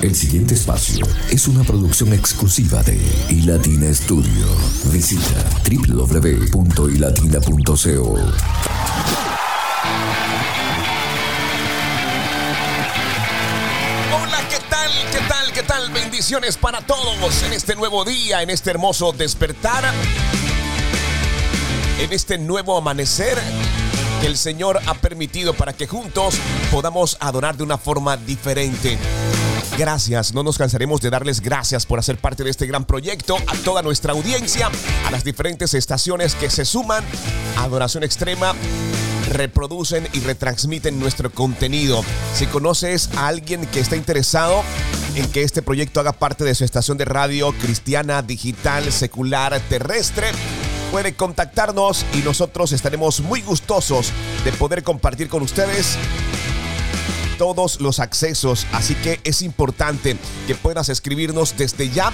El siguiente espacio es una producción exclusiva de iLatina Studio. Visita www.ilatina.co. Hola, ¿qué tal? ¿Qué tal? ¿Qué tal? Bendiciones para todos en este nuevo día, en este hermoso despertar, en este nuevo amanecer que el Señor ha permitido para que juntos podamos adorar de una forma diferente. Gracias, no nos cansaremos de darles gracias por hacer parte de este gran proyecto, a toda nuestra audiencia, a las diferentes estaciones que se suman a Adoración Extrema reproducen y retransmiten nuestro contenido. Si conoces a alguien que está interesado en que este proyecto haga parte de su estación de radio cristiana, digital, secular, terrestre, puede contactarnos y nosotros estaremos muy gustosos de poder compartir con ustedes todos los accesos, así que es importante que puedas escribirnos desde ya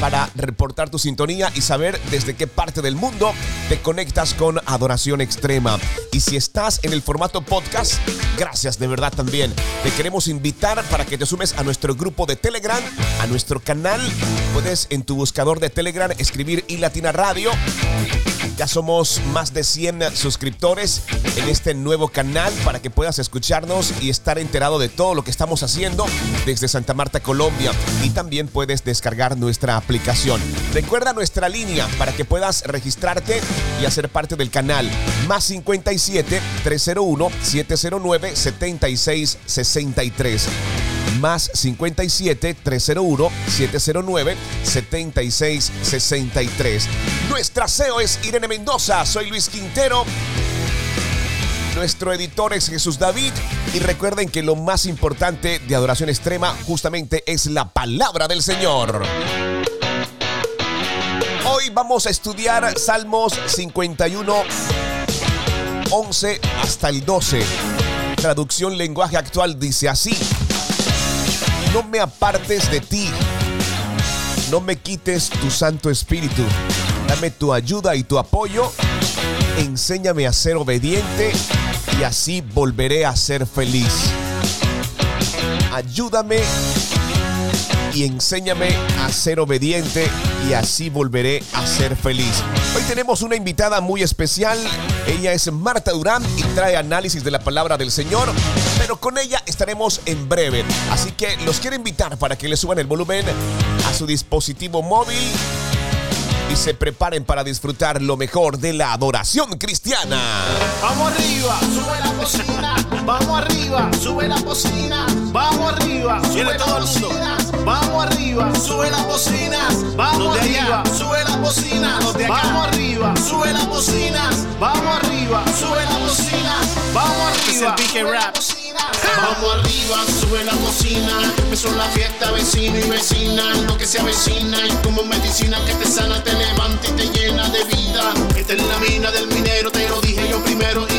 para reportar tu sintonía y saber desde qué parte del mundo te conectas con Adoración Extrema. Y si estás en el formato podcast, gracias de verdad también. Te queremos invitar para que te sumes a nuestro grupo de Telegram, a nuestro canal. Puedes en tu buscador de Telegram escribir iLatina Radio ya somos más de 100 suscriptores en este nuevo canal para que puedas escucharnos y estar enterado de todo lo que estamos haciendo desde Santa Marta, Colombia. Y también puedes descargar nuestra aplicación. Recuerda nuestra línea para que puedas registrarte y hacer parte del canal. Más 57 301 709 7663 más 57 301 709 7663. Nuestra CEO es Irene Mendoza, soy Luis Quintero. Nuestro editor es Jesús David y recuerden que lo más importante de Adoración Extrema justamente es la palabra del Señor. Hoy vamos a estudiar Salmos 51, 11 hasta el 12. Traducción lenguaje actual dice así no me apartes de ti. No me quites tu Santo Espíritu. Dame tu ayuda y tu apoyo. Enséñame a ser obediente y así volveré a ser feliz. Ayúdame y enséñame a ser obediente y así volveré a ser feliz. Tenemos una invitada muy especial. Ella es Marta Durán y trae análisis de la palabra del Señor, pero con ella estaremos en breve. Así que los quiero invitar para que le suban el volumen a su dispositivo móvil y se preparen para disfrutar lo mejor de la adoración cristiana. Vamos arriba, sube la cocina. Vamos arriba, sube la cocina. Vamos arriba, sube la cocina. Vamos arriba, sube la cocina. Vamos arriba, sube la cocina. Vamos arriba, sube la cocina. Vamos arriba, sube la cocina. Vamos arriba. Vamos arriba, sube la cocina. Empezó la fiesta, vecino y vecina. Lo que se avecina y como medicina que te sana, te levanta y te llena de vida. Esta es la mina del minero, te lo dije yo primero. Y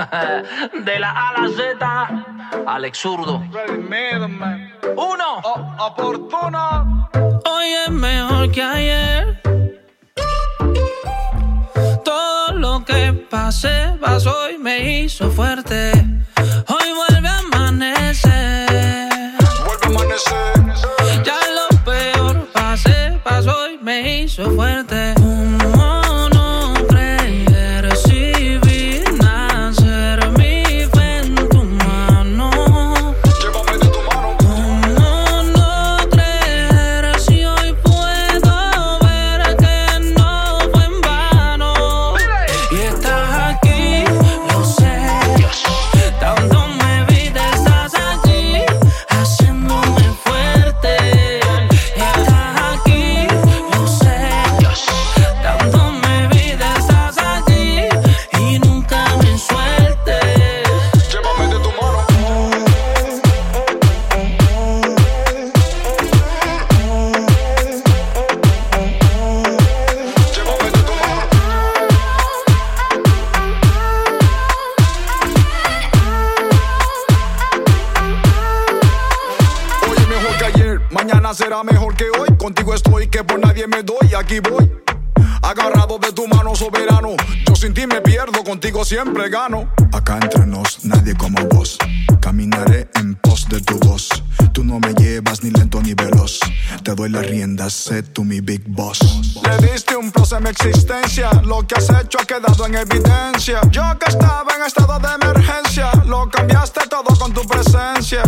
De la A a la Z, Alex Zurdo. Uno. oportuno. Hoy es mejor que ayer. Todo lo que pasé, pasó y me hizo fuerte. Hoy vuelve a amanecer. Vuelve a amanecer. Ya lo peor pasé, pasó y me hizo fuerte. Siempre gano. Acá entre nos, nadie como vos. Caminaré en pos de tu voz. Tú no me llevas ni lento ni veloz. Te doy las riendas, sé tú mi big boss. Le diste un plus en mi existencia. Lo que has hecho ha quedado en evidencia. Yo que estaba en estado de emergencia, lo cambiaste todo con tu presencia.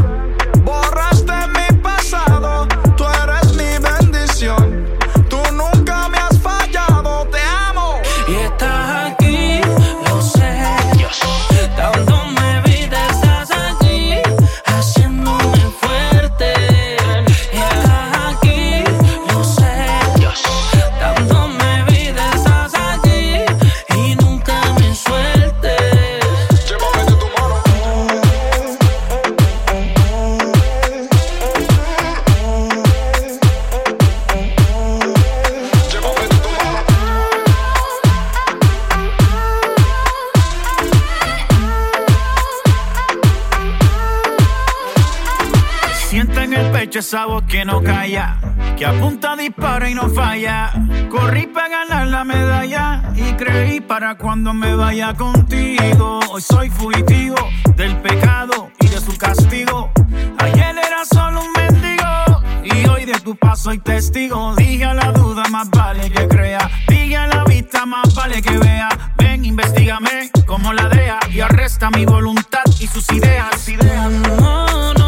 Esa voz que no calla, que apunta, dispara y no falla. Corrí para ganar la medalla y creí para cuando me vaya contigo. Hoy soy fugitivo del pecado y de su castigo. Ayer era solo un mendigo y hoy de tu paso soy testigo. Dije a la duda, más vale que crea. Dije a la vista, más vale que vea. Ven, investigame como la DEA y arresta mi voluntad y sus ideas. ideas.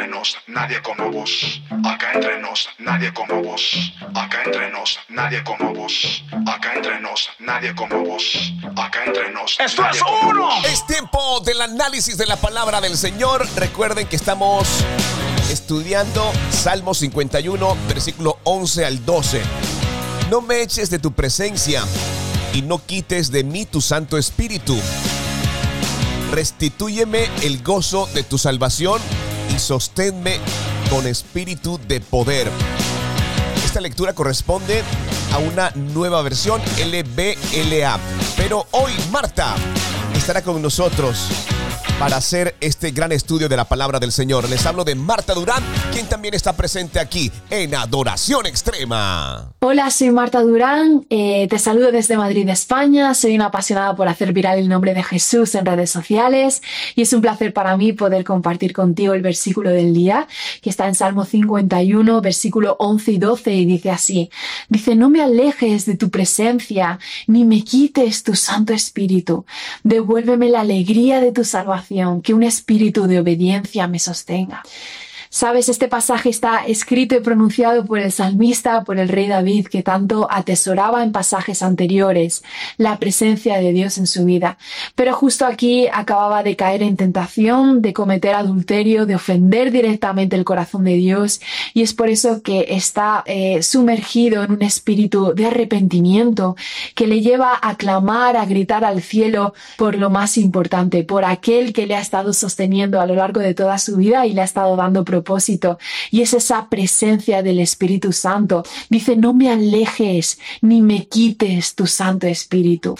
Entre nos, nadie como vos. Acá entre nos, nadie como vos. Acá entre nos, nadie como vos. Acá entre nos, nadie como vos. Acá entre nos. Esto nadie es como uno. vos. Es tiempo del análisis de la palabra del Señor. Recuerden que estamos estudiando Salmo 51, versículo 11 al 12. No me eches de tu presencia y no quites de mí tu Santo Espíritu. Restitúyeme el gozo de tu salvación y sosténme con espíritu de poder. Esta lectura corresponde a una nueva versión LBLA. Pero hoy Marta estará con nosotros para hacer este gran estudio de la palabra del Señor. Les hablo de Marta Durán, quien también está presente aquí en Adoración Extrema. Hola, soy Marta Durán, eh, te saludo desde Madrid, España. Soy una apasionada por hacer viral el nombre de Jesús en redes sociales y es un placer para mí poder compartir contigo el versículo del día que está en Salmo 51, versículo 11 y 12 y dice así, dice, no me alejes de tu presencia ni me quites tu Santo Espíritu, devuélveme la alegría de tu salvación, que un espíritu de obediencia me sostenga. Sabes, este pasaje está escrito y pronunciado por el salmista, por el rey David, que tanto atesoraba en pasajes anteriores la presencia de Dios en su vida. Pero justo aquí acababa de caer en tentación, de cometer adulterio, de ofender directamente el corazón de Dios. Y es por eso que está eh, sumergido en un espíritu de arrepentimiento que le lleva a clamar, a gritar al cielo por lo más importante, por aquel que le ha estado sosteniendo a lo largo de toda su vida y le ha estado dando Y es esa presencia del Espíritu Santo. Dice, no me alejes ni me quites tu Santo Espíritu.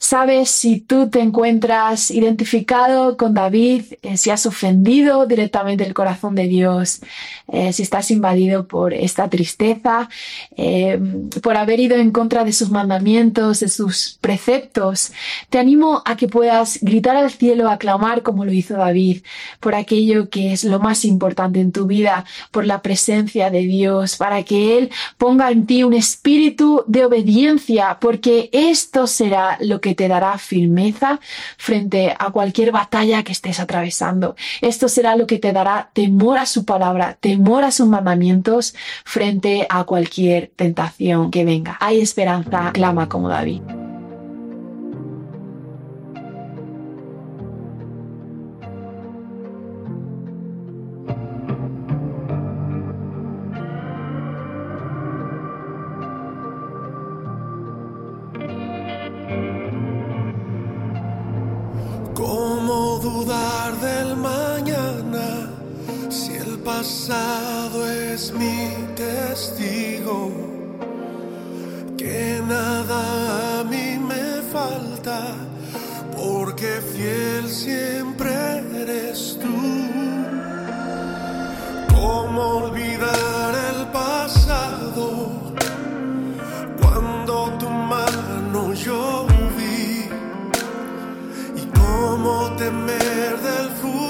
Sabes si tú te encuentras identificado con David, eh, si has ofendido directamente el corazón de Dios, eh, si estás invadido por esta tristeza, eh, por haber ido en contra de sus mandamientos, de sus preceptos. Te animo a que puedas gritar al cielo, aclamar como lo hizo David, por aquello que es lo más importante en tu vida, por la presencia de Dios, para que Él ponga en ti un espíritu de obediencia, porque esto será lo que te dará firmeza frente a cualquier batalla que estés atravesando. Esto será lo que te dará temor a su palabra, temor a sus mandamientos frente a cualquier tentación que venga. Hay esperanza, clama como David. Pasado es mi testigo, que nada a mí me falta, porque fiel siempre eres tú. ¿Cómo olvidar el pasado cuando tu mano yo vi? ¿Y cómo temer del futuro?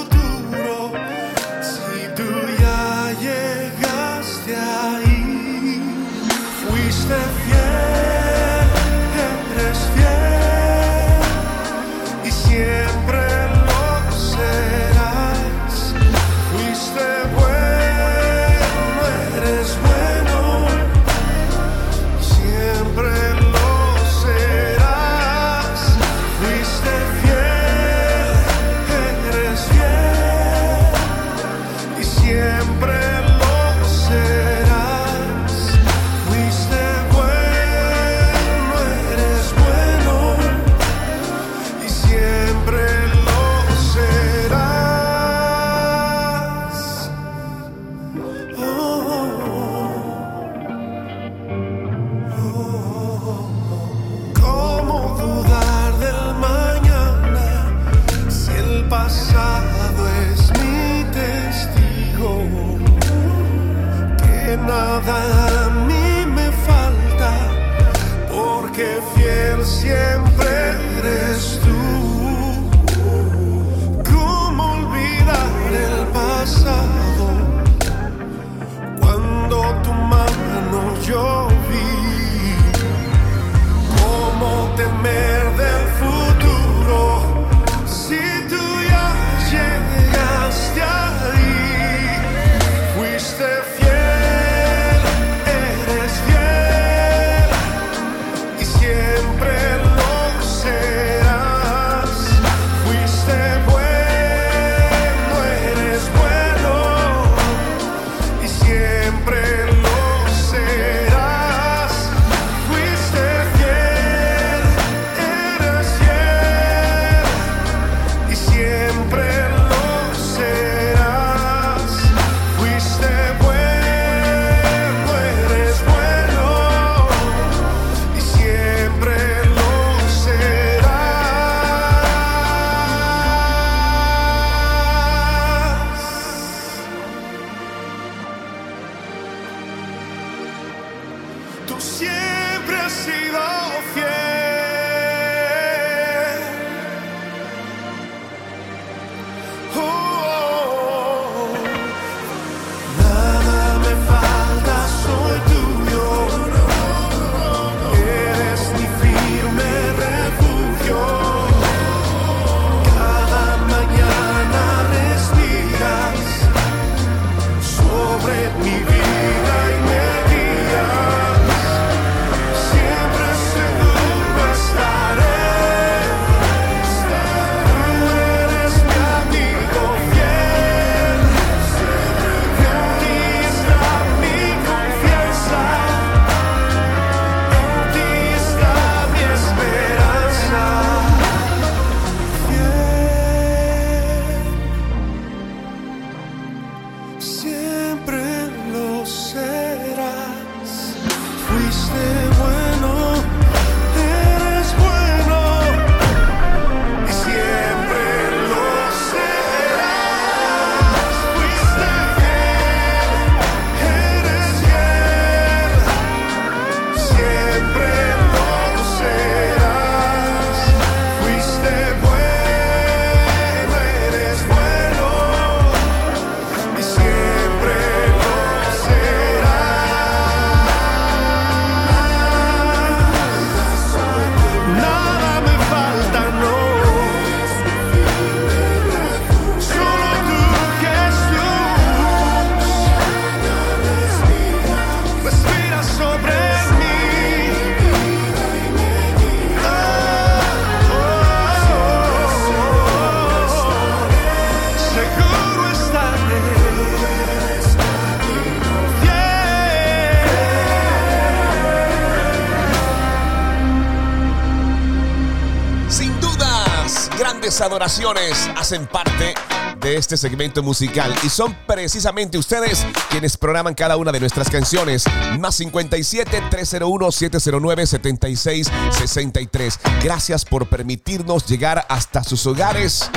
Hacen parte de este segmento musical y son precisamente ustedes quienes programan cada una de nuestras canciones. Más 57 301 709 76 63. Gracias por permitirnos llegar hasta sus hogares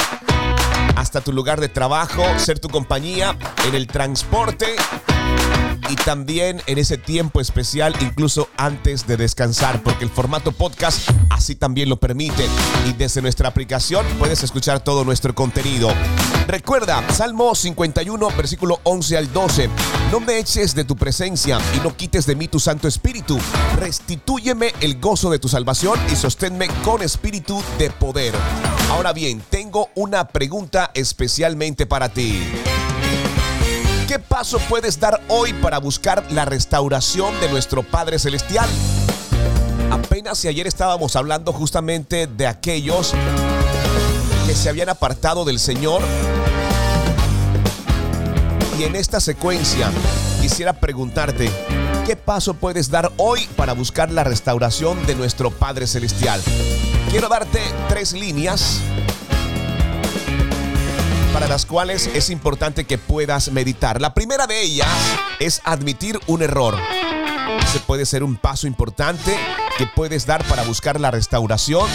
hasta tu lugar de trabajo, ser tu compañía en el transporte y también en ese tiempo especial, incluso antes de descansar, porque el formato podcast así también lo permite. Y desde nuestra aplicación puedes escuchar todo nuestro contenido. Recuerda, Salmo 51, versículo 11 al 12. No me eches de tu presencia y no quites de mí tu Santo Espíritu. Restitúyeme el gozo de tu salvación y sosténme con espíritu de poder. Ahora bien, tengo una pregunta especialmente para ti. ¿Qué paso puedes dar hoy para buscar la restauración de nuestro Padre Celestial? Apenas si ayer estábamos hablando justamente de aquellos que se habían apartado del Señor. Y en esta secuencia quisiera preguntarte, ¿qué paso puedes dar hoy para buscar la restauración de nuestro Padre Celestial? Quiero darte tres líneas para las cuales es importante que puedas meditar. La primera de ellas es admitir un error. Ese puede ser un paso importante que puedes dar para buscar la restauración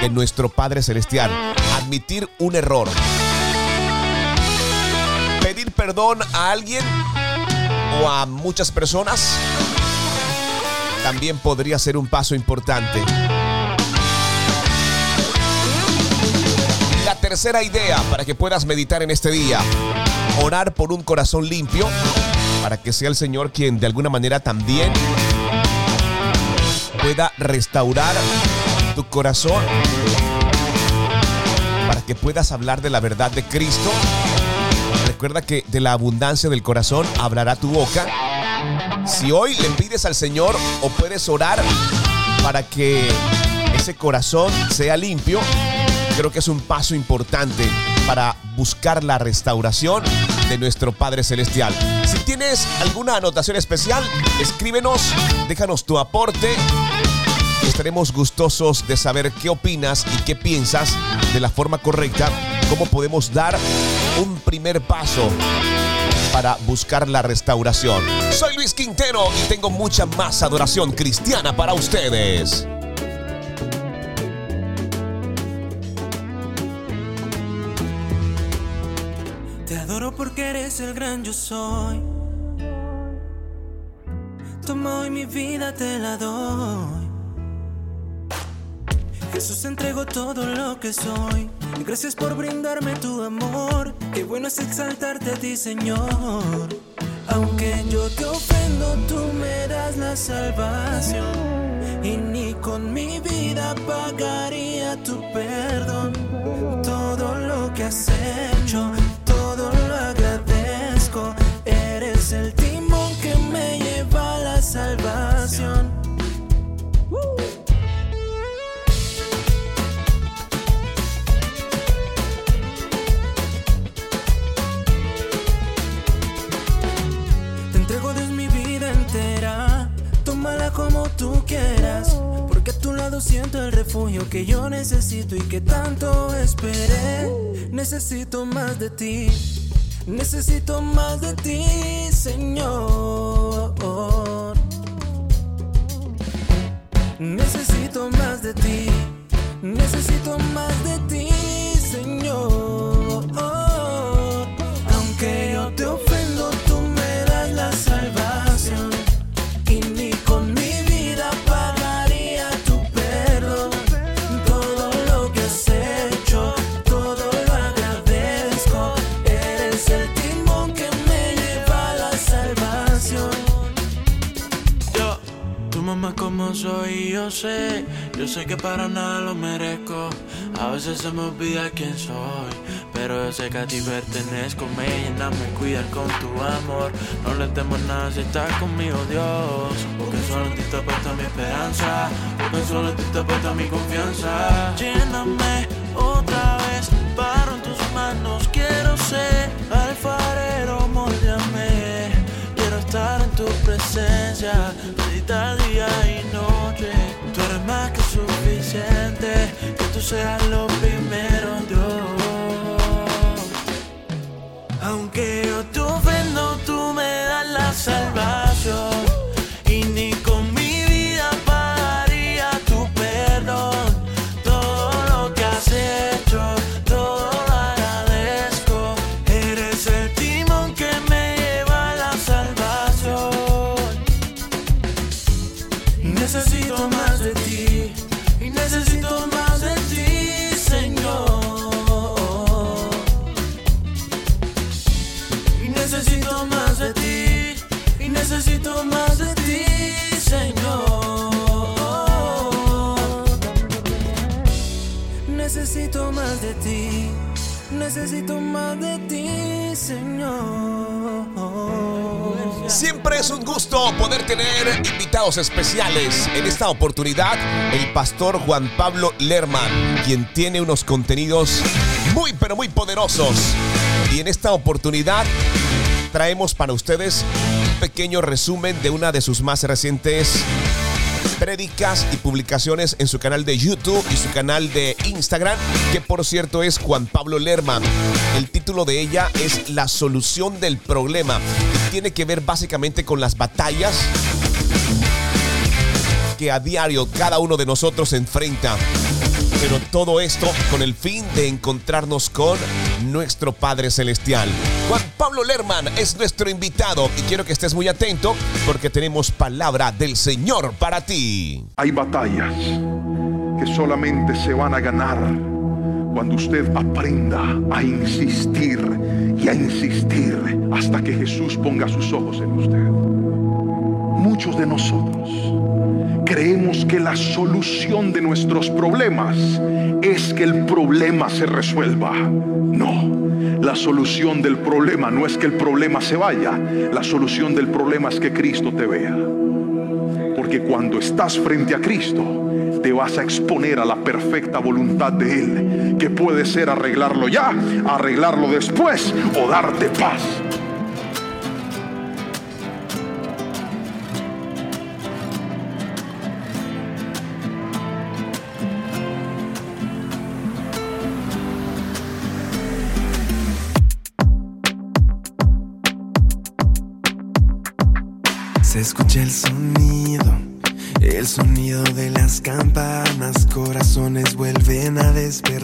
de nuestro Padre Celestial. Admitir un error. Pedir perdón a alguien o a muchas personas también podría ser un paso importante. Tercera idea para que puedas meditar en este día, orar por un corazón limpio, para que sea el Señor quien de alguna manera también pueda restaurar tu corazón, para que puedas hablar de la verdad de Cristo. Recuerda que de la abundancia del corazón hablará tu boca. Si hoy le pides al Señor o puedes orar para que ese corazón sea limpio, creo que es un paso importante para buscar la restauración de nuestro Padre Celestial. Si tienes alguna anotación especial, escríbenos, déjanos tu aporte. Estaremos gustosos de saber qué opinas y qué piensas de la forma correcta, cómo podemos dar un primer paso para buscar la restauración. Soy Luis Quintero y tengo mucha más adoración cristiana para ustedes. El gran yo soy. Toma hoy mi vida, te la doy. Jesús entregó todo lo que soy. Y gracias por brindarme tu amor. Qué bueno es exaltarte a ti, Señor. Aunque yo te ofendo, tú me das la salvación. Y ni con mi vida pagaría tu perdón. Todo lo que has Siento el refugio que yo necesito y que tanto esperé. Necesito más de ti. Necesito más de ti, Señor. Necesito más de ti. Necesito más de ti, Señor. Soy, yo sé, yo sé que para nada lo merezco. A veces se me olvida quién soy, pero yo sé que a ti pertenezco. Me llenas, me cuidas con tu amor. No le temo nada si estás conmigo, Dios. Porque solo en ti está puesta mi esperanza, porque solo en ti está puesta mi confianza. Lléname otra vez, que tú seas lo primero, Dios. Aunque yo te ofendo, tú me das la salvación. Necesito más de ti, Señor. Siempre es un gusto poder tener invitados especiales. En esta oportunidad, el pastor Juan Pablo Lerman, quien tiene unos contenidos muy, pero muy poderosos. Y en esta oportunidad traemos para ustedes un pequeño resumen de una de sus más recientes prédicas y publicaciones en su canal de YouTube y su canal de Instagram, que por cierto es Juan Pablo Lerman. El título de ella es La solución del problema tiene que ver básicamente con las batallas que a diario cada uno de nosotros enfrenta. Pero todo esto con el fin de encontrarnos con nuestro Padre Celestial. Juan Pablo Lerman es nuestro invitado y quiero que estés muy atento porque tenemos palabra del Señor para ti. Hay batallas que solamente se van a ganar cuando usted aprenda a insistir y a insistir hasta que Jesús ponga sus ojos en usted. Muchos de nosotros creemos que la solución de nuestros problemas es que el problema se resuelva. No, la solución del problema no es que el problema se vaya, la solución del problema es que Cristo te vea. Porque cuando estás frente a Cristo, te vas a exponer a la perfecta voluntad de Él, que puede ser arreglarlo ya, arreglarlo después o darte paz. Campanas, corazones vuelven a despertar.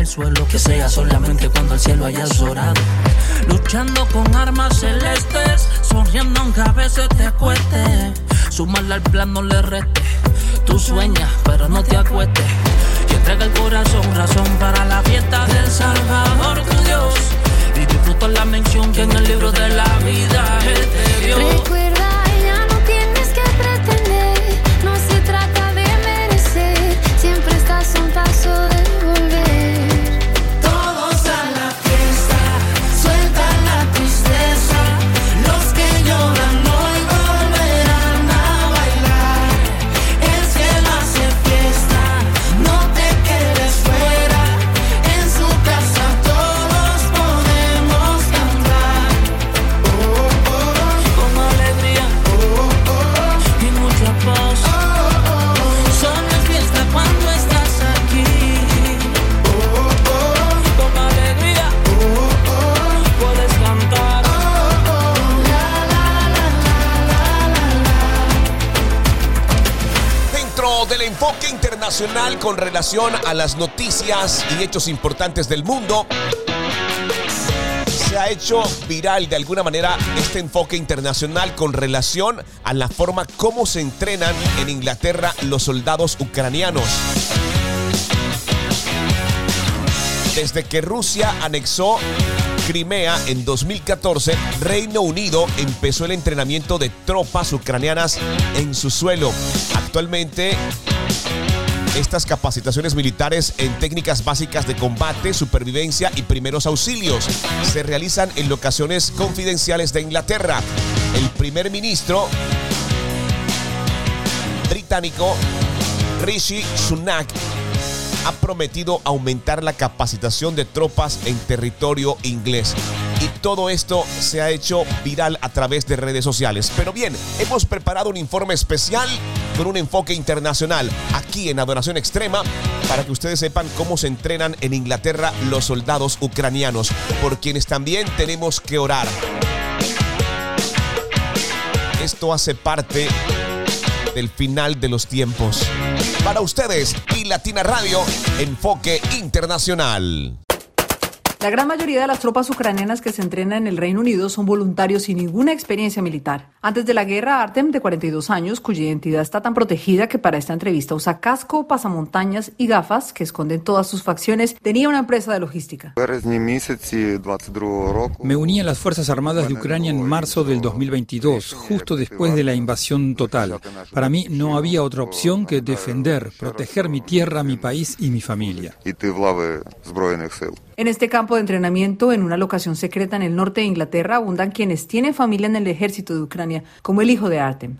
El suelo, que sea solamente cuando el cielo haya llorado. Luchando con armas celestes, sonriendo aunque a veces te cueste. Sumarle al plan no le reste. Tú sueñas, con relación a las noticias y hechos importantes del mundo. Se ha hecho viral de alguna manera este enfoque internacional con relación a la forma como se entrenan en Inglaterra los soldados ucranianos. Desde que Rusia anexó Crimea en 2014, Reino Unido empezó el entrenamiento de tropas ucranianas en su suelo. Actualmente, estas capacitaciones militares en técnicas básicas de combate, supervivencia y primeros auxilios se realizan en locaciones confidenciales de Inglaterra. El primer ministro británico Rishi Sunak ha prometido aumentar la capacitación de tropas en territorio inglés. Y todo esto se ha hecho viral a través de redes sociales. Pero bien, hemos preparado un informe especial con un enfoque internacional aquí en Adoración Extrema para que ustedes sepan cómo se entrenan en Inglaterra los soldados ucranianos, por quienes también tenemos que orar. Esto hace parte del final de los tiempos. Para ustedes y Latina Radio, Enfoque Internacional. La gran mayoría de las tropas ucranianas que se entrenan en el Reino Unido son voluntarios sin ninguna experiencia militar. Antes de la guerra, Artem, de 42 años, cuya identidad está tan protegida que para esta entrevista usa casco, pasamontañas y gafas que esconden todas sus facciones, tenía una empresa de logística. Me uní a las Fuerzas Armadas de Ucrania en marzo del 2022, justo después de la invasión total. Para mí no había otra opción que defender, proteger mi tierra, mi país y mi familia. En este campo de entrenamiento, en una locación secreta en el norte de Inglaterra, abundan quienes tienen familia en el ejército de Ucrania, como el hijo de Artem.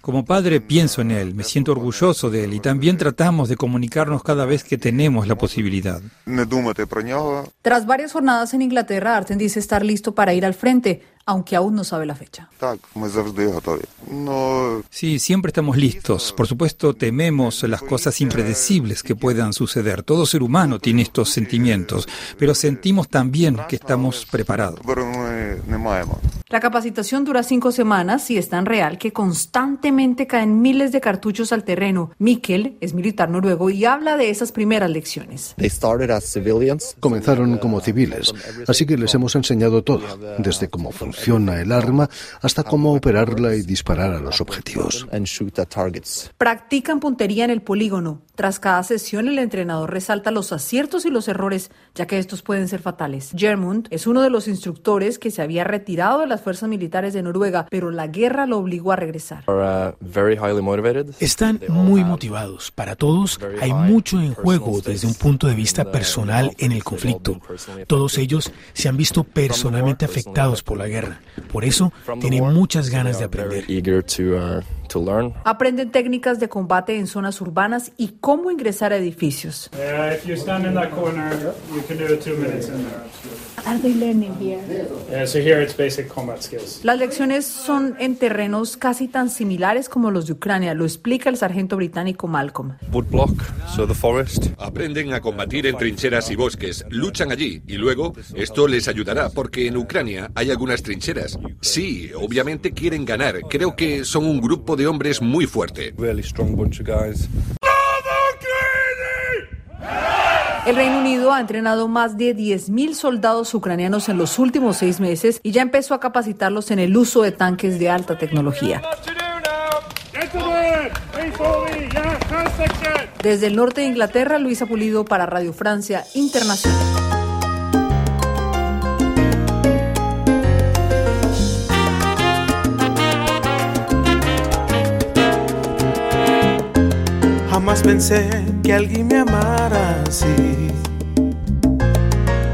Como padre pienso en él, me siento orgulloso de él y también tratamos de comunicarnos cada vez que tenemos la posibilidad. Tras varias jornadas en Inglaterra, Artem dice estar listo para ir al frente, aunque aún no sabe la fecha. Sí, siempre estamos listos. Por supuesto, tememos las cosas impredecibles que puedan suceder. Todo ser humano tiene estos sentimientos, pero sentimos también que estamos preparados. La capacitación dura cinco semanas y es tan real que constantemente caen miles de cartuchos al terreno. Mikkel es militar noruego y habla de esas primeras lecciones. Comenzaron como civiles, así que les hemos enseñado todo, desde cómo funciona el arma hasta cómo operarla y disparar a los objetivos. Practican puntería en el polígono. Tras cada sesión, el entrenador resalta los aciertos y los errores, ya que estos pueden ser fatales. Germund es uno de los instructores que se había retirado de las fuerzas militares de Noruega, pero la guerra lo obligó a regresar. Están muy motivados. Para todos hay mucho en juego desde un punto de vista personal en el conflicto. Todos ellos se han visto personalmente afectados por la guerra. Por eso tienen muchas ganas de aprender. Aprenden técnicas de combate en zonas urbanas y cómo ingresar a edificios. Las lecciones son en terrenos casi tan similares como los de Ucrania, lo explica el sargento británico Malcolm. Aprenden a combatir en trincheras y bosques, luchan allí y luego esto les ayudará porque en Ucrania hay algunas trincheras. Sí, obviamente quieren ganar. Creo que son un grupo de hombres muy fuerte. El Reino Unido ha entrenado más de 10.000 soldados ucranianos en los últimos seis meses y ya empezó a capacitarlos en el uso de tanques de alta tecnología. Desde el norte de Inglaterra, Luisa Pulido para Radio Francia Internacional. Pensé que alguien me amara así.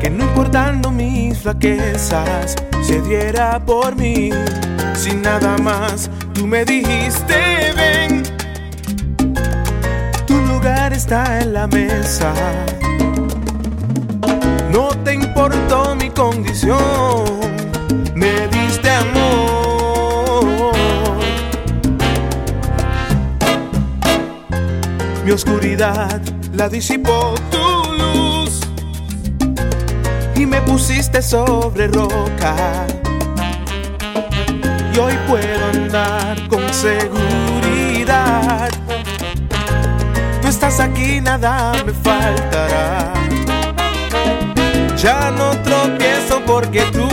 Que no importando mis flaquezas, se diera por mí. Sin nada más, tú me dijiste, ven. Tu lugar está en la mesa. No te importó mi condición, Mi oscuridad la disipó tu luz y me pusiste sobre roca. Y hoy puedo andar con seguridad. Tú estás aquí, nada me faltará. Ya no tropiezo porque tú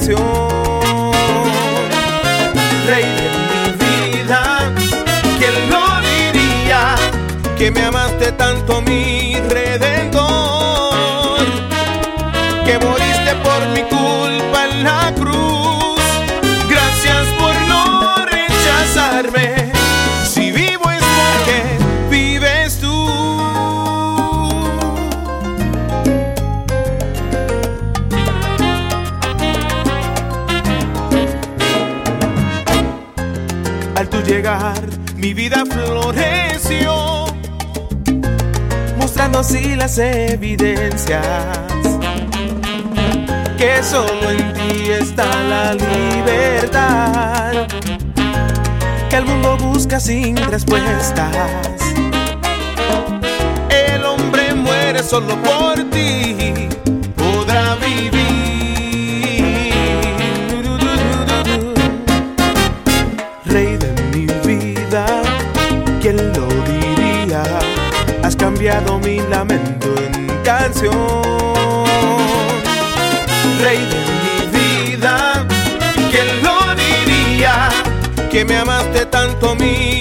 Rey de mi vida, ¿quién lo diría? Que me amaste tanto, mi redentor, que moriste por mi culpa en la cruz. Gracias por no rechazarme. Mi vida floreció, mostrando así las evidencias. Que solo en ti está la libertad, que el mundo busca sin respuestas. El hombre muere solo por ti, cambiado mi lamento en canción. Rey de mi vida, ¿quién lo diría? Que me amaste tanto, mi redentor,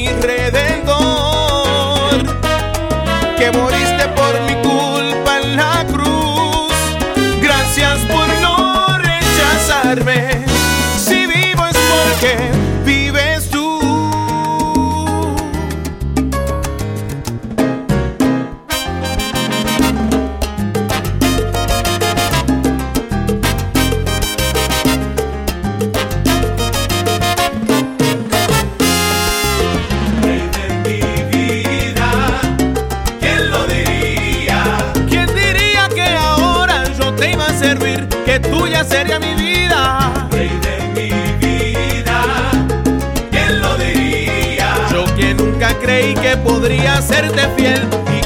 que podría serte fiel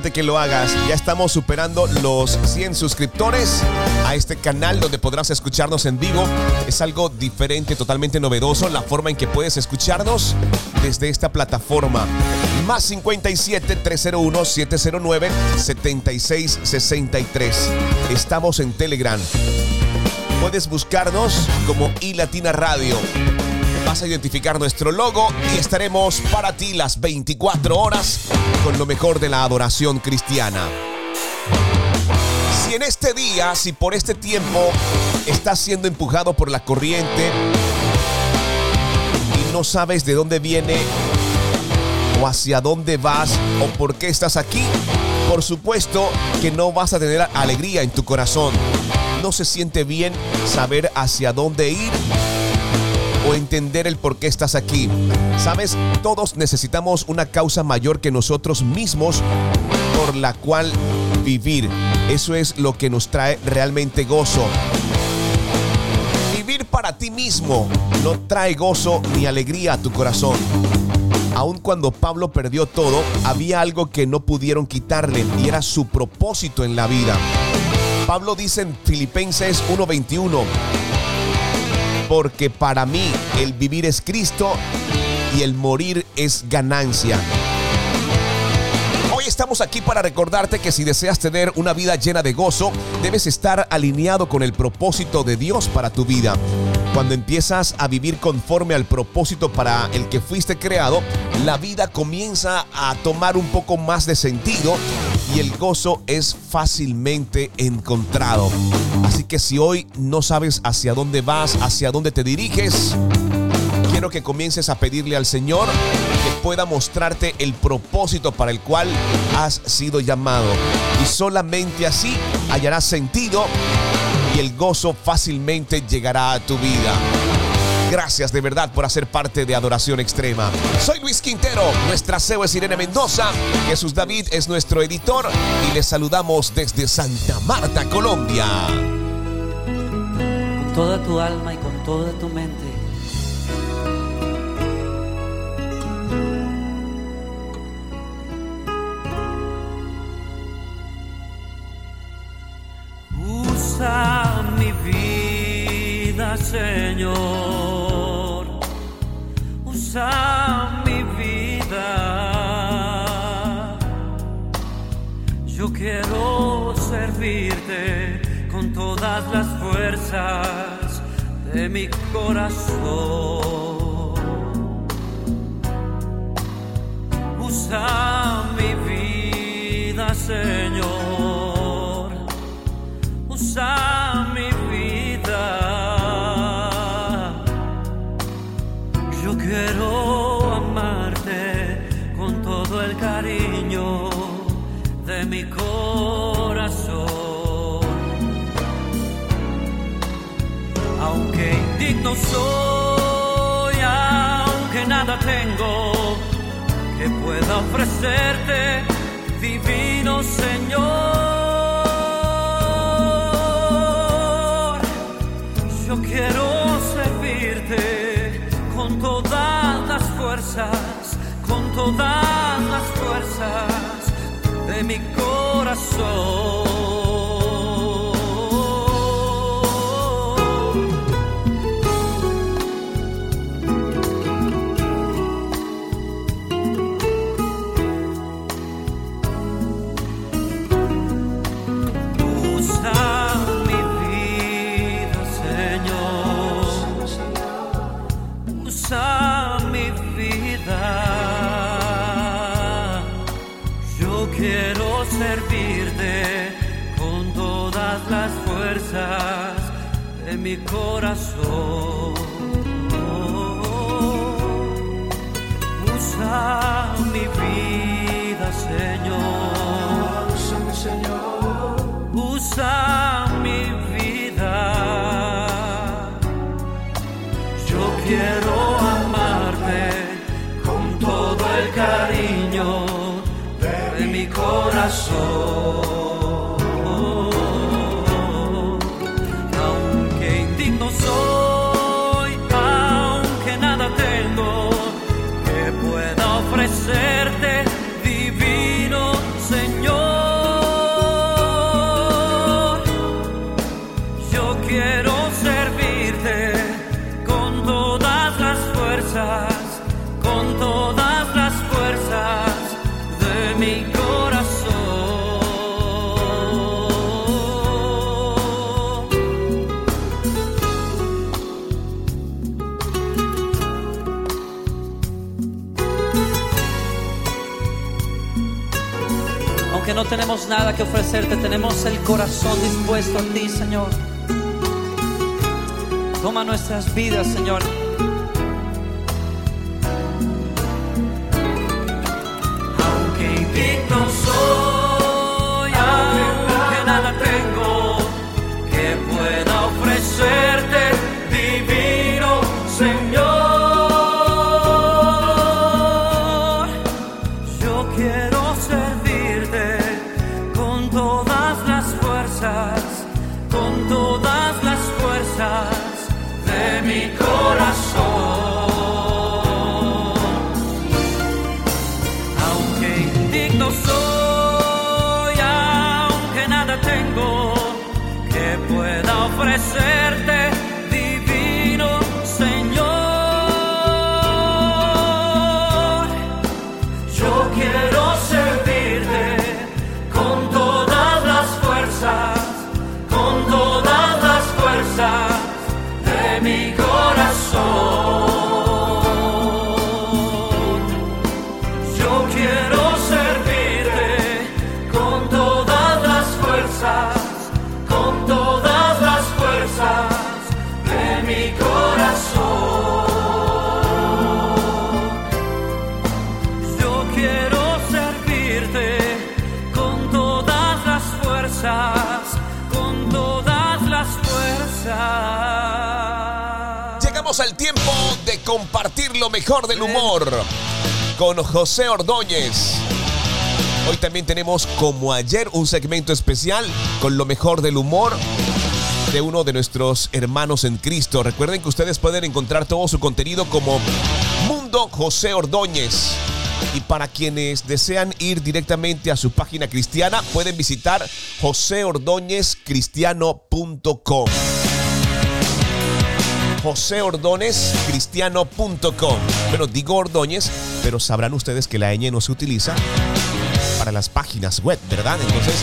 que lo hagas. Ya estamos superando los 100 suscriptores a este canal donde podrás escucharnos en vivo. Es algo diferente, totalmente novedoso la forma en que puedes escucharnos desde esta plataforma. Más 57 301 709 7663. Estamos en Telegram. Puedes buscarnos como iLatina Radio. Vas a identificar nuestro logo y estaremos para ti las 24 horas con lo mejor de la adoración cristiana. Si en este día, si por este tiempo estás siendo empujado por la corriente y no sabes de dónde viene o hacia dónde vas o por qué estás aquí, por supuesto que no vas a tener alegría en tu corazón. no se siente bien saber hacia dónde ir o entender el por qué estás aquí. Sabes, todos necesitamos una causa mayor que nosotros mismos por la cual vivir. Eso es lo que nos trae realmente gozo. Vivir para ti mismo no trae gozo ni alegría a tu corazón. Aun cuando Pablo perdió todo, había algo que no pudieron quitarle y era su propósito en la vida. Pablo dice en Filipenses 1:21, porque para mí el vivir es Cristo y el morir es ganancia. Estamos aquí para recordarte que si deseas tener una vida llena de gozo, debes estar alineado con el propósito de Dios para tu vida. Cuando empiezas a vivir conforme al propósito para el que fuiste creado, la vida comienza a tomar un poco más de sentido y el gozo es fácilmente encontrado. Así que si hoy no sabes hacia dónde vas, hacia dónde te diriges, que comiences a pedirle al Señor que pueda mostrarte el propósito para el cual has sido llamado. Y solamente así hallarás sentido y el gozo fácilmente llegará a tu vida. Gracias de verdad por hacer parte de Adoración Extrema. Soy Luis Quintero, nuestra CEO es Irene Mendoza, Jesús David es nuestro editor y les saludamos desde Santa Marta, Colombia. Con toda tu alma y con toda tu mente. Usa mi vida, Señor. Usa mi vida. Yo quiero servirte con todas las fuerzas de mi corazón. Usa soy, aunque nada tengo que pueda ofrecerte, divino Señor. Yo quiero servirte con todas las fuerzas, con todas las fuerzas de mi corazón. Mi corazón. Usa mi vida, Señor. Señor. Usa mi vida. Yo quiero amarte con todo el cariño de mi corazón. Tenemos nada que ofrecerte, tenemos el corazón dispuesto a ti, Señor. Toma nuestras vidas, Señor. Aunque indigno soy, aunque nada tengo que fuerzas, de compartir lo mejor del humor con José Ordóñez. Hoy también tenemos como ayer un segmento especial con lo mejor del humor de uno de nuestros hermanos en Cristo. Recuerden que ustedes pueden encontrar todo su contenido como Mundo José Ordóñez. Y para quienes desean ir directamente a su página cristiana, pueden visitar joseordóñezcristiano.com joseordóñezcristiano.com. Bueno, digo Ordóñez, pero sabrán ustedes que la ñ no se utiliza para las páginas web, ¿verdad? Entonces,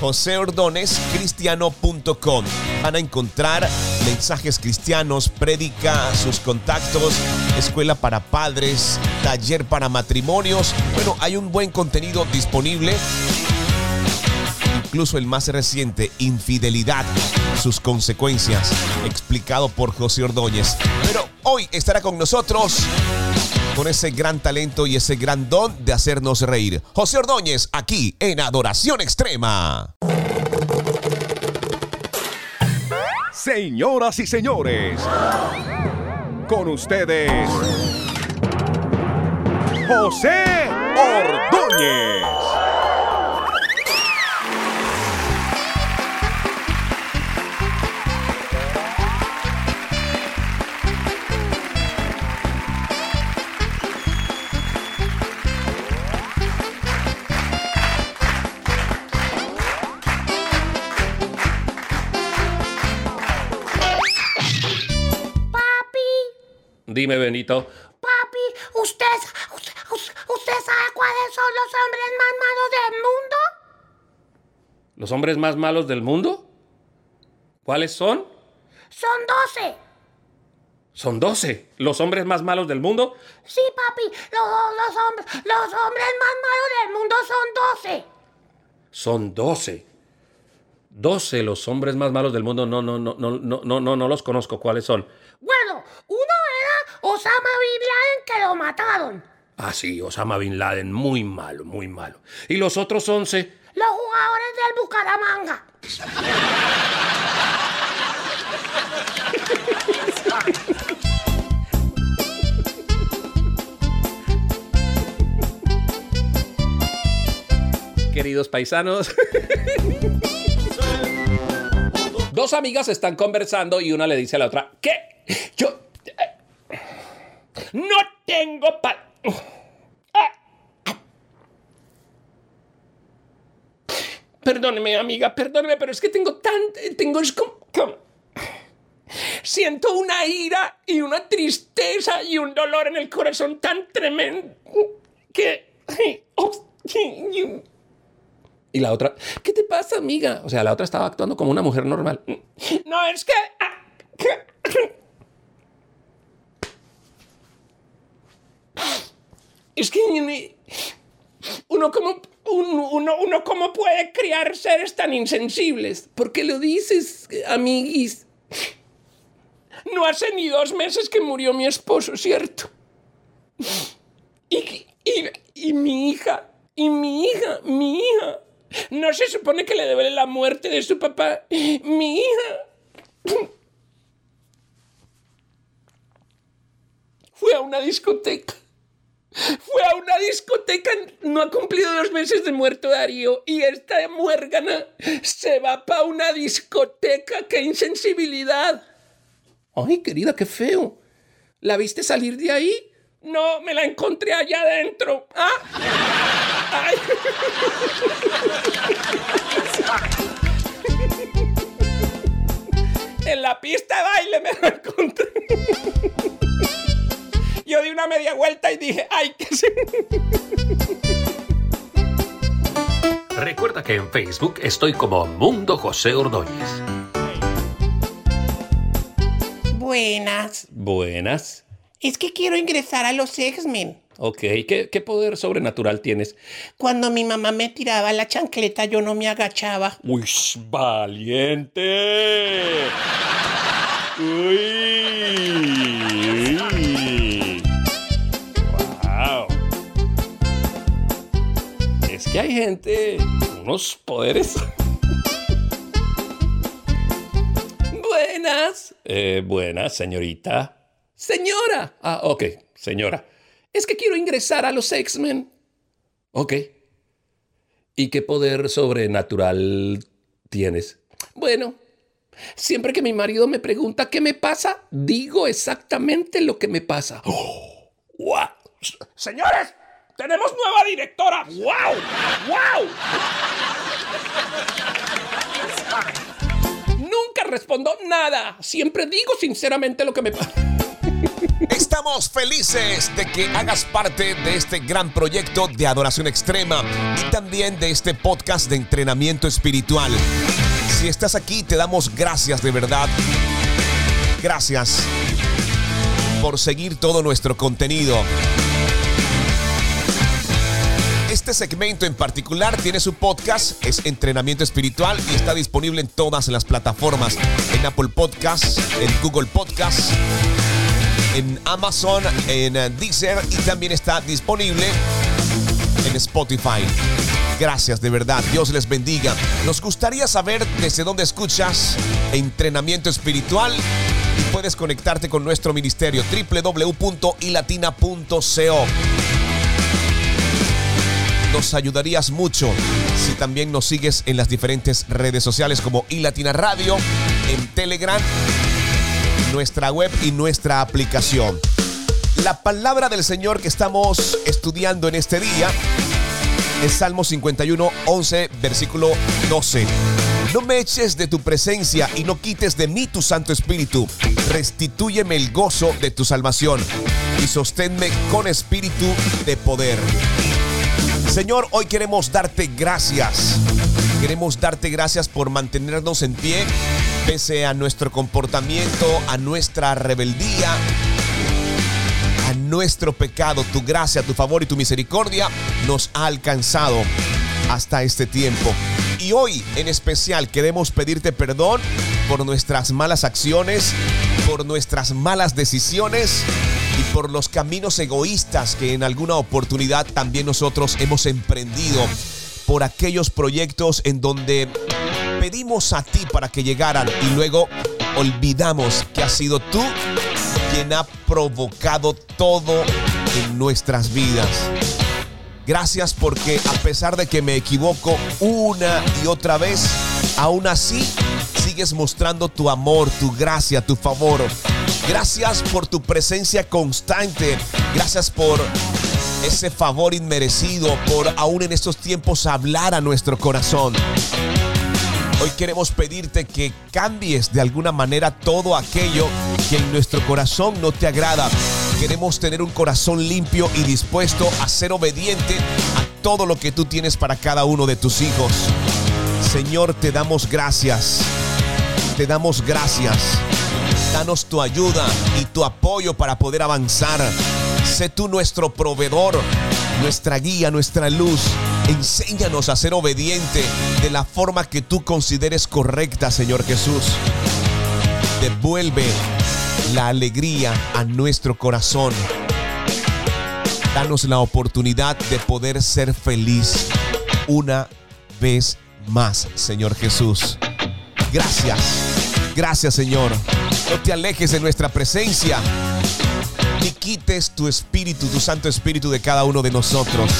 joseordóñezcristiano.com. Van a encontrar mensajes cristianos, prédica, sus contactos, escuela para padres, taller para matrimonios. Bueno, hay un buen contenido disponible incluso el más reciente, Infidelidad, sus consecuencias, explicado por José Ordóñez. Pero hoy estará con nosotros con ese gran talento y ese gran don de hacernos reír. José Ordóñez, aquí en Adoración Extrema. Señoras y señores, con ustedes, José Ordóñez. Dime, Benito. Papi, ¿usted, usted, usted sabe cuáles son los hombres más malos del mundo? ¿Los hombres más malos del mundo? ¿Cuáles son? Son 12. Son 12. ¿Los hombres más malos del mundo? Sí, papi, los, los, hombres, los hombres más malos del mundo son 12. Son 12. 12 los hombres más malos del mundo. No, no, no, no, no, no, no, no los conozco. ¿Cuáles son? Bueno, uno Osama Bin Laden que lo mataron. Ah, sí, Osama Bin Laden. Muy malo, muy malo. ¿Y los otros 11? Los jugadores del Bucaramanga. Queridos paisanos. Dos amigas están conversando y una le dice a la otra, ¿qué? Yo... No tengo pa... Perdóneme, amiga, perdóneme, pero es que tengo tan... Tengo... es como- Siento una ira y una tristeza y un dolor en el corazón tan tremendo que... Y la otra, ¿qué te pasa, amiga? O sea, la otra estaba actuando como una mujer normal. No, es que... Es que... Uno como... Uno, uno, puede criar seres tan insensibles. ¿Por qué lo dices, amiguis? No hace ni dos meses que murió mi esposo, ¿cierto? Y, y, y mi hija, y mi hija, mi hija. No se supone que le debe la muerte de su papá. Mi hija. Fue a una discoteca Fue a una discoteca, no ha cumplido dos meses de muerto Darío, y esta muérgana se va para una discoteca. ¡Qué insensibilidad! Ay, querida, qué feo. ¿La viste salir de ahí? No, me la encontré allá adentro. ¿Ah? En la pista de baile me la encontré. Yo di una media vuelta y dije, ¡ay, qué se... Recuerda que en Facebook estoy como Mundo José Ordóñez. Buenas. Buenas. Es que quiero ingresar a los X-Men. Ok, ¿Qué, ¿qué poder sobrenatural tienes? Cuando mi mamá me tiraba la chancleta, yo no me agachaba. ¡Uy, valiente! ¡Uy! Que hay gente, unos poderes. Buenas. Eh, buenas, señorita. Señora. Ah, ok, señora. Es que quiero ingresar a los X-Men. Ok. ¿Y qué poder sobrenatural tienes? Bueno, siempre que mi marido me pregunta qué me pasa, digo exactamente lo que me pasa. ¡Oh! Señores, tenemos nueva directora. ¡Wow! ¡Wow! Nunca respondo nada. Siempre digo sinceramente lo que me pasa. Estamos felices de que hagas parte de este gran proyecto de adoración extrema y también de este podcast de entrenamiento espiritual. Si estás aquí, te damos gracias de verdad. Gracias por seguir todo nuestro contenido. Este segmento en particular tiene su podcast, es Entrenamiento Espiritual y está disponible en todas las plataformas, en Apple Podcasts, en Google Podcasts, en Amazon, en eh, Deezer y también está disponible en Spotify. Gracias, de verdad. Dios les bendiga. Nos gustaría saber desde dónde escuchas entrenamiento espiritual y puedes conectarte con nuestro ministerio www.ilatina.co. Nos ayudarías mucho si también nos sigues en las diferentes redes sociales como iLatina Radio, en Telegram, nuestra web y nuestra aplicación. La palabra del Señor que estamos estudiando en este día es Salmo 51, 11, versículo 12. No me eches de tu presencia y no quites de mí tu Santo Espíritu. Restitúyeme el gozo de tu salvación y sosténme con espíritu de poder. Señor, hoy queremos darte gracias. Queremos darte gracias por mantenernos en pie pese a nuestro comportamiento, a nuestra rebeldía, a nuestro pecado. Tu gracia, tu favor y tu misericordia nos ha alcanzado hasta este tiempo. Y hoy en especial queremos pedirte perdón por nuestras malas acciones, por nuestras malas decisiones por los caminos egoístas que en alguna oportunidad también nosotros hemos emprendido, por aquellos proyectos en donde pedimos a ti para que llegaran y luego olvidamos que has sido tú quien ha provocado todo en nuestras vidas. Gracias porque a pesar de que me equivoco una y otra vez, aún así sigues mostrando tu amor, tu gracia, tu favor. Gracias por tu presencia constante. Gracias por ese favor inmerecido, por aún en estos tiempos hablar a nuestro corazón. Hoy queremos pedirte que cambies de alguna manera todo aquello que en nuestro corazón no te agrada. Queremos tener un corazón limpio y dispuesto a ser obediente a todo lo que tú tienes para cada uno de tus hijos. Señor, te damos gracias. Te damos gracias. Danos tu ayuda y tu apoyo para poder avanzar. Sé tú nuestro proveedor, nuestra guía, nuestra luz. Enséñanos a ser obediente de la forma que tú consideres correcta, Señor Jesús. Devuelve la alegría a nuestro corazón. Danos la oportunidad de poder ser feliz una vez más, Señor Jesús. Gracias. Gracias, Señor. No te alejes de nuestra presencia. ni quites tu espíritu, tu Santo Espíritu de cada uno de nosotros.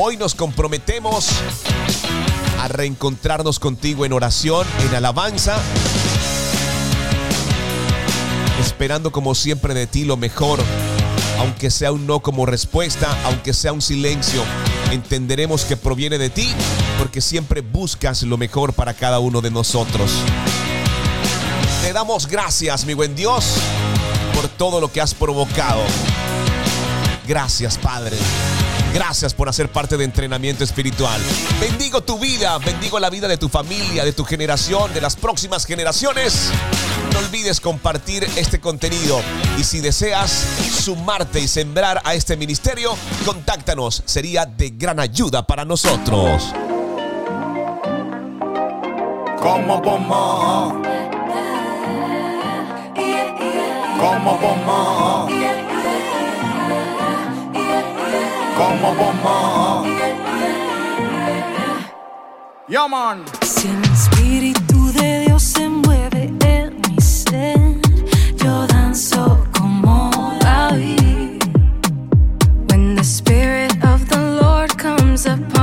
Hoy nos comprometemos a reencontrarnos contigo en oración, en alabanza, esperando como siempre de ti lo mejor, aunque sea un no como respuesta, aunque sea un silencio, entenderemos que proviene de ti porque siempre buscas lo mejor para cada uno de nosotros. Te damos gracias, mi buen Dios, por todo lo que has provocado. Gracias, Padre. Gracias por hacer parte de entrenamiento espiritual. Bendigo tu vida, bendigo la vida de tu familia, de tu generación, de las próximas generaciones. No olvides compartir este contenido y si deseas sumarte y sembrar a este ministerio, contáctanos. Sería de gran ayuda para nosotros. Como Como pomma. Como pomma. Yeah, man. Si el Espíritu de Dios se mueve en mi ser, yo danzo como David. When the Spirit of the Lord comes upon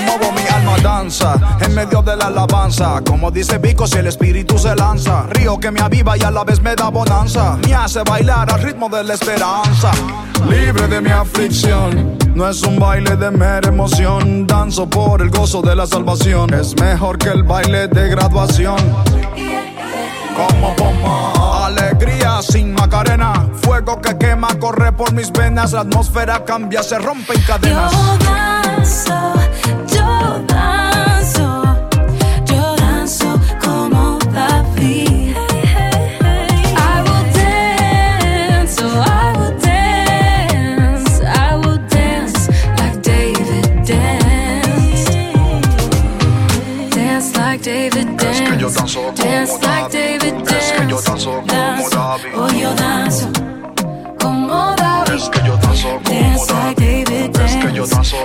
muevo, mi alma danza en medio de la alabanza. Como dice Vico, si el espíritu se lanza, río que me aviva y a la vez me da bonanza. Me hace bailar al ritmo de la esperanza. Libre de mi aflicción, no es un baile de mera emoción. Danzo por el gozo de la salvación. Es mejor que el baile de graduación. Como pompa, alegría sin macarena. Fuego que quema, corre por mis venas. La atmósfera cambia, se rompen cadenas. Yo danzo, dance, I will dance, I will dance. Like David. Dance. like David. Danced.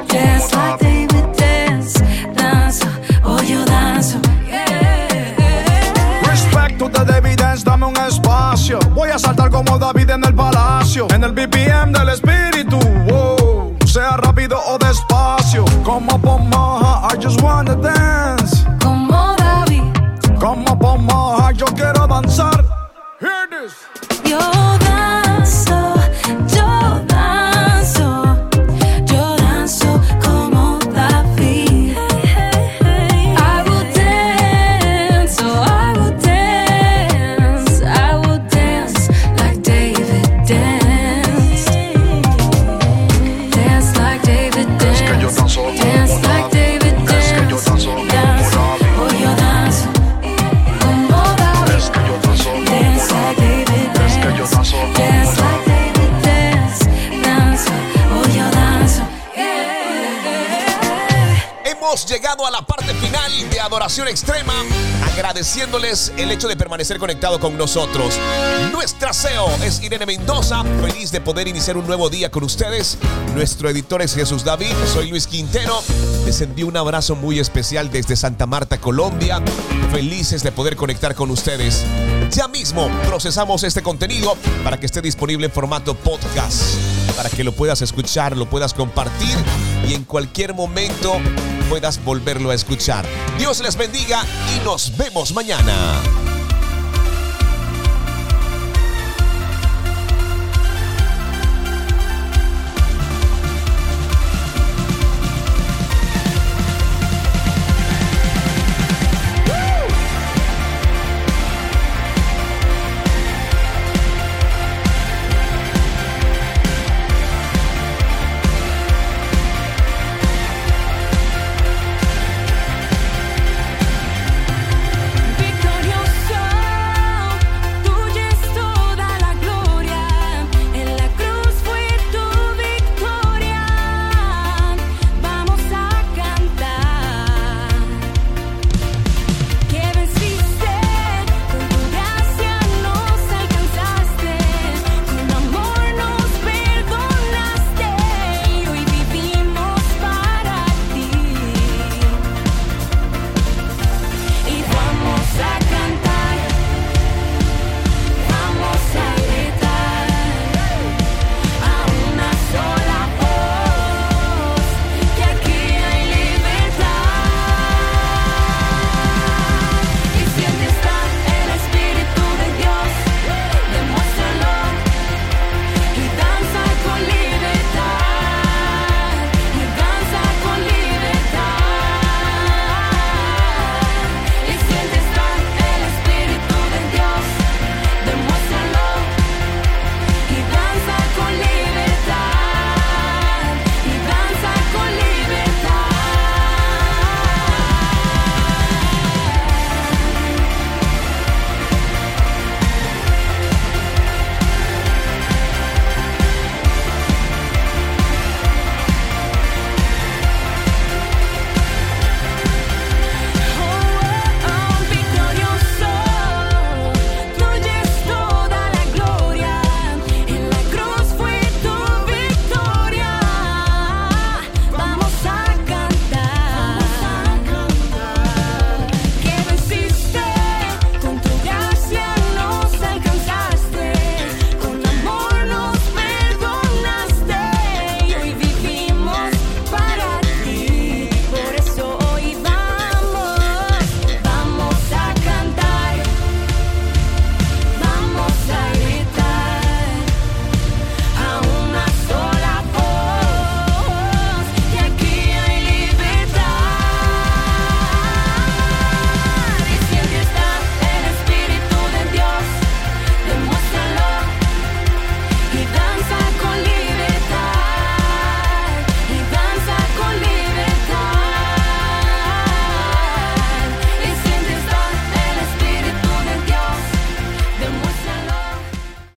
Dance. like David espacio. Voy a saltar como David en el palacio. En el BPM del espíritu. wow. Sea rápido o despacio. Como Pomaha, I just wanna dance. Como David. Como Pomaha, yo quiero danzar. Hear this. Yo Adoración Extrema, agradeciéndoles el hecho de permanecer conectado con nosotros. Nuestra CEO es Irene Mendoza, feliz de poder iniciar un nuevo día con ustedes. Nuestro editor es Jesús David, soy Luis Quintero. Les envío un abrazo muy especial desde Santa Marta, Colombia. Felices de poder conectar con ustedes. Ya mismo procesamos este contenido para que esté disponible en formato podcast, para que lo puedas escuchar, lo puedas compartir y en cualquier momento puedas volverlo a escuchar. Dios les bendiga y nos vemos mañana.